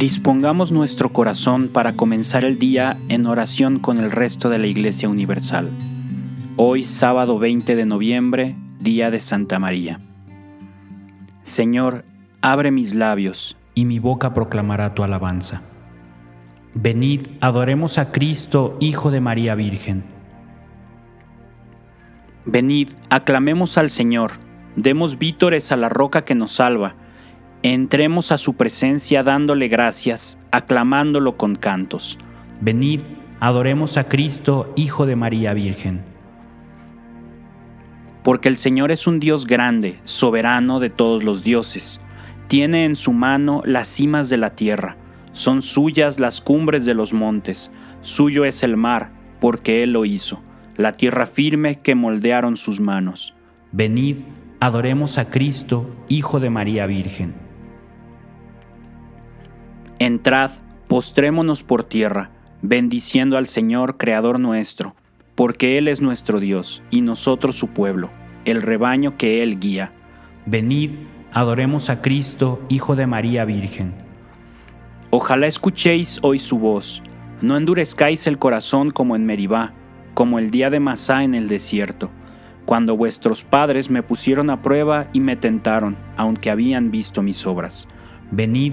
Dispongamos nuestro corazón para comenzar el día en oración con el resto de la Iglesia Universal. Hoy, sábado 20 de noviembre, día de Santa María. Señor, abre mis labios, y mi boca proclamará tu alabanza. Venid, adoremos a Cristo, Hijo de María Virgen. Venid, aclamemos al Señor, demos vítores a la roca que nos salva Entremos a su presencia dándole gracias, aclamándolo con cantos. Venid, adoremos a Cristo, Hijo de María Virgen. Porque el Señor es un Dios grande, soberano de todos los dioses. Tiene en su mano las cimas de la tierra, son suyas las cumbres de los montes, suyo es el mar, porque Él lo hizo, la tierra firme que moldearon sus manos. Venid, adoremos a Cristo, Hijo de María Virgen. Entrad, postrémonos por tierra, bendiciendo al Señor, Creador nuestro, porque Él es nuestro Dios y nosotros su pueblo, el rebaño que Él guía. Venid, adoremos a Cristo, Hijo de María Virgen. Ojalá escuchéis hoy su voz, no endurezcáis el corazón como en Meribá, como el día de Masá en el desierto, cuando vuestros padres me pusieron a prueba y me tentaron, aunque habían visto mis obras. Venid,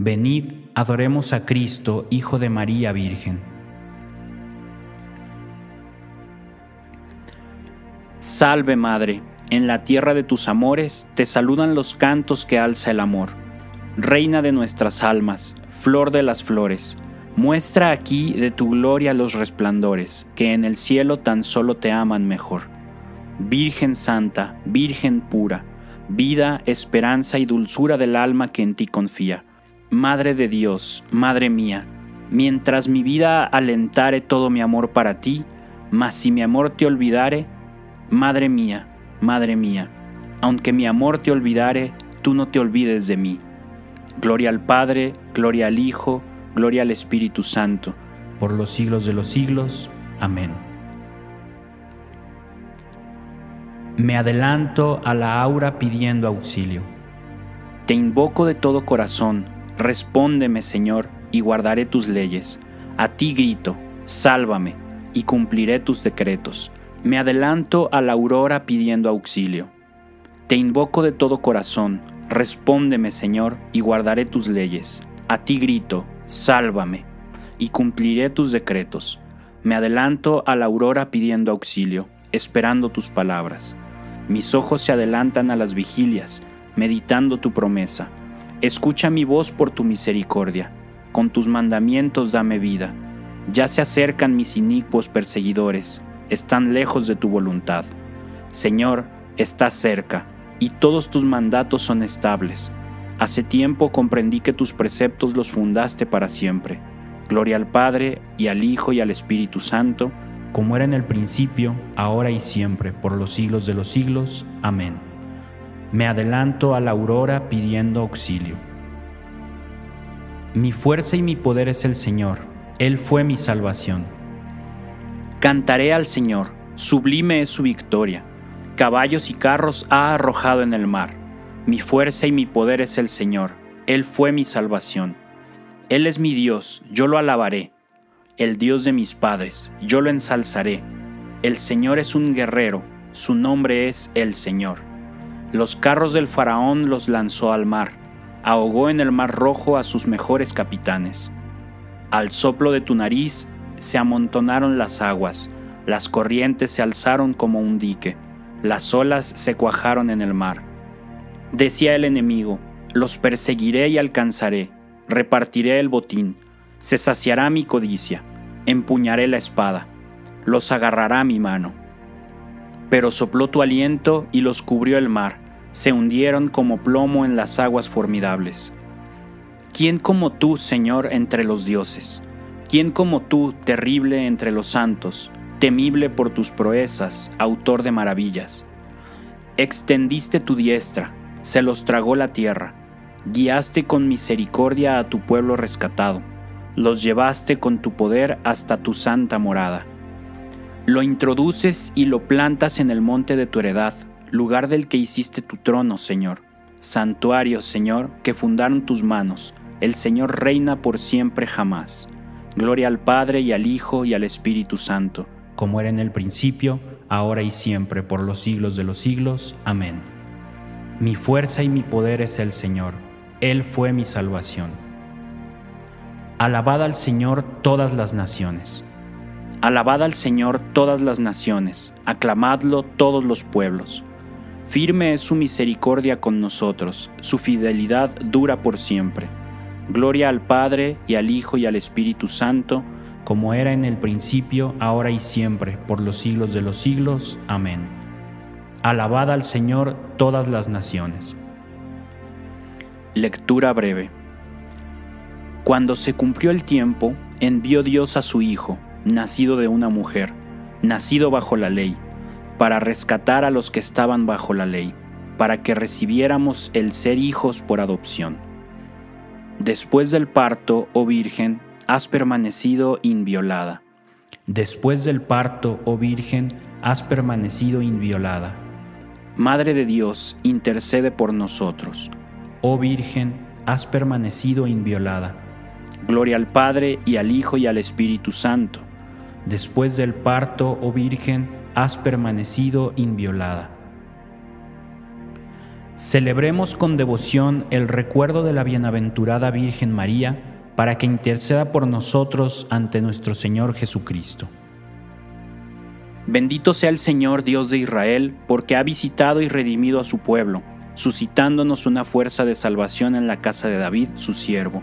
Venid, adoremos a Cristo, Hijo de María Virgen. Salve Madre, en la tierra de tus amores te saludan los cantos que alza el amor. Reina de nuestras almas, flor de las flores, muestra aquí de tu gloria los resplandores, que en el cielo tan solo te aman mejor. Virgen Santa, Virgen pura, vida, esperanza y dulzura del alma que en ti confía Madre de Dios, Madre mía, mientras mi vida alentare todo mi amor para ti, mas si mi amor te olvidare, Madre mía, Madre mía, aunque mi amor te olvidare, tú no te olvides de mí. Gloria al Padre, gloria al Hijo, gloria al Espíritu Santo, por los siglos de los siglos. Amén. Me adelanto a la aura pidiendo auxilio. Te invoco de todo corazón, Respóndeme, Señor, y guardaré tus leyes. A ti grito, sálvame, y cumpliré tus decretos. Me adelanto a la aurora pidiendo auxilio. Te invoco de todo corazón, respóndeme, Señor, y guardaré tus leyes. A ti grito, sálvame, y cumpliré tus decretos. Me adelanto a la aurora pidiendo auxilio, esperando tus palabras. Mis ojos se adelantan a las vigilias, meditando tu promesa Escucha mi voz por tu misericordia. con tus mandamientos dame vida. Ya se acercan mis inicuos perseguidores, están lejos de tu voluntad. Señor, estás cerca, y todos tus mandatos son estables. Hace tiempo comprendí que tus preceptos los fundaste para siempre. Gloria al Padre, y al Hijo, y al Espíritu Santo, como era en el principio, ahora y siempre, por los siglos de los siglos. Amén. Me adelanto a la aurora pidiendo auxilio. Mi fuerza y mi poder es el Señor, Él fue mi salvación. Cantaré al Señor, sublime es su victoria, caballos y carros ha arrojado en el mar. Mi fuerza y mi poder es el Señor, Él fue mi salvación. Él es mi Dios, yo lo alabaré el Dios de mis padres, yo lo ensalzaré. El Señor es un guerrero, su nombre es el Señor. Los carros del faraón los lanzó al mar, ahogó en el mar rojo a sus mejores capitanes. Al soplo de tu nariz se amontonaron las aguas, las corrientes se alzaron como un dique, las olas se cuajaron en el mar. Decía el enemigo, los perseguiré y alcanzaré, repartiré el botín, se saciará mi codicia. Empuñaré la espada, los agarrará mi mano. Pero sopló tu aliento y los cubrió el mar, se hundieron como plomo en las aguas formidables. ¿Quién como tú, Señor, entre los dioses? ¿Quién como tú, terrible entre los santos, temible por tus proezas, autor de maravillas? Extendiste tu diestra, se los tragó la tierra, guiaste con misericordia a tu pueblo rescatado los llevaste con tu poder hasta tu santa morada. Lo introduces y lo plantas en el monte de tu heredad, lugar del que hiciste tu trono, Señor. Santuario, Señor, que fundaron tus manos. El Señor reina por siempre jamás. Gloria al Padre y al Hijo y al Espíritu Santo, como era en el principio, ahora y siempre, por los siglos de los siglos. Amén. Mi fuerza y mi poder es el Señor. Él fue mi salvación. Alabad al Señor todas las naciones. Alabad al Señor todas las naciones, aclamadlo todos los pueblos. Firme es su misericordia con nosotros, su fidelidad dura por siempre. Gloria al Padre y al Hijo y al Espíritu Santo, como era en el principio, ahora y siempre, por los siglos de los siglos. Amén. Alabad al Señor todas las naciones. Lectura breve. Cuando se cumplió el tiempo, envió Dios a su Hijo, nacido de una mujer, nacido bajo la ley, para rescatar a los que estaban bajo la ley, para que recibiéramos el ser hijos por adopción. Después del parto, oh Virgen, has permanecido inviolada. Después del parto, oh Virgen, has permanecido inviolada. Madre de Dios, intercede por nosotros. Oh Virgen, has permanecido inviolada. Gloria al Padre y al Hijo y al Espíritu Santo. Después del parto, oh Virgen, has permanecido inviolada. Celebremos con devoción el recuerdo de la bienaventurada Virgen María para que interceda por nosotros ante nuestro Señor Jesucristo. Bendito sea el Señor Dios de Israel, porque ha visitado y redimido a su pueblo, suscitándonos una fuerza de salvación en la casa de David, su siervo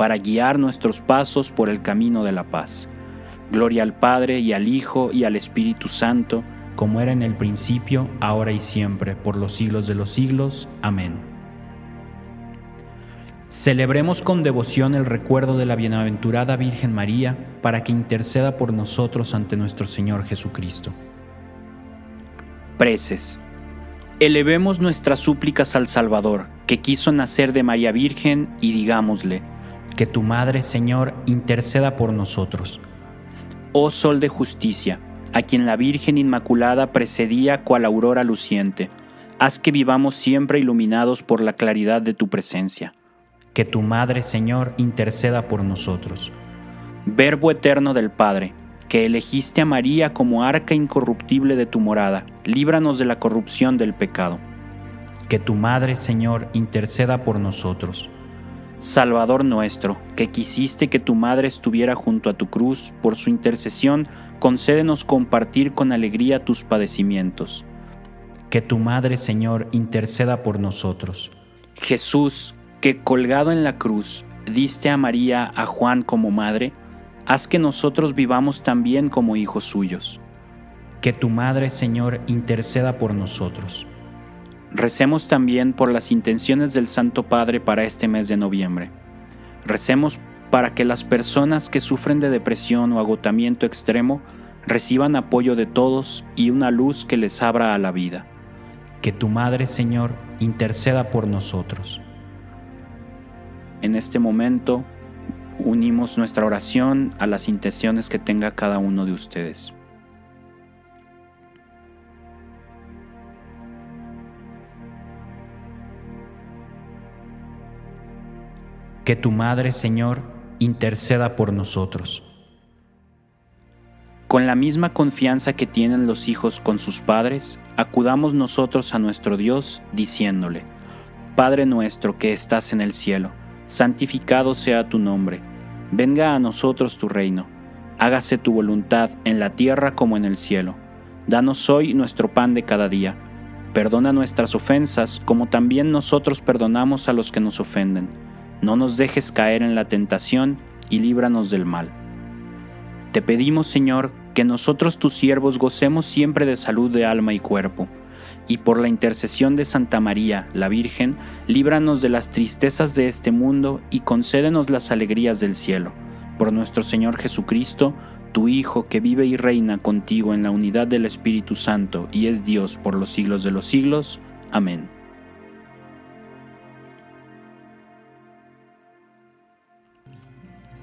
para guiar nuestros pasos por el camino de la paz. Gloria al Padre y al Hijo y al Espíritu Santo, como era en el principio, ahora y siempre, por los siglos de los siglos. Amén. Celebremos con devoción el recuerdo de la bienaventurada Virgen María para que interceda por nosotros ante nuestro Señor Jesucristo. Preces. Elevemos nuestras súplicas al Salvador, que quiso nacer de María Virgen, y digámosle, que tu Madre, Señor, interceda por nosotros. Oh Sol de justicia, a quien la Virgen Inmaculada precedía cual aurora luciente, haz que vivamos siempre iluminados por la claridad de tu presencia. Que tu Madre, Señor, interceda por nosotros. Verbo eterno del Padre, que elegiste a María como arca incorruptible de tu morada, líbranos de la corrupción del pecado. Que tu Madre, Señor, interceda por nosotros. Salvador nuestro, que quisiste que tu Madre estuviera junto a tu cruz, por su intercesión, concédenos compartir con alegría tus padecimientos. Que tu Madre, Señor, interceda por nosotros. Jesús, que colgado en la cruz, diste a María a Juan como madre, haz que nosotros vivamos también como hijos suyos. Que tu Madre, Señor, interceda por nosotros. Recemos también por las intenciones del Santo Padre para este mes de noviembre. Recemos para que las personas que sufren de depresión o agotamiento extremo reciban apoyo de todos y una luz que les abra a la vida. Que tu Madre, Señor, interceda por nosotros. En este momento, unimos nuestra oración a las intenciones que tenga cada uno de ustedes. Que tu Madre, Señor, interceda por nosotros. Con la misma confianza que tienen los hijos con sus padres, acudamos nosotros a nuestro Dios diciéndole, Padre nuestro que estás en el cielo, santificado sea tu nombre Venga a nosotros tu reino, hágase tu voluntad en la tierra como en el cielo. Danos hoy nuestro pan de cada día. Perdona nuestras ofensas como también nosotros perdonamos a los que nos ofenden. No nos dejes caer en la tentación y líbranos del mal. Te pedimos, Señor, que nosotros tus siervos gocemos siempre de salud de alma y cuerpo y por la intercesión de Santa María, la Virgen, líbranos de las tristezas de este mundo y concédenos las alegrías del cielo. Por nuestro Señor Jesucristo, tu Hijo, que vive y reina contigo en la unidad del Espíritu Santo y es Dios por los siglos de los siglos. Amén.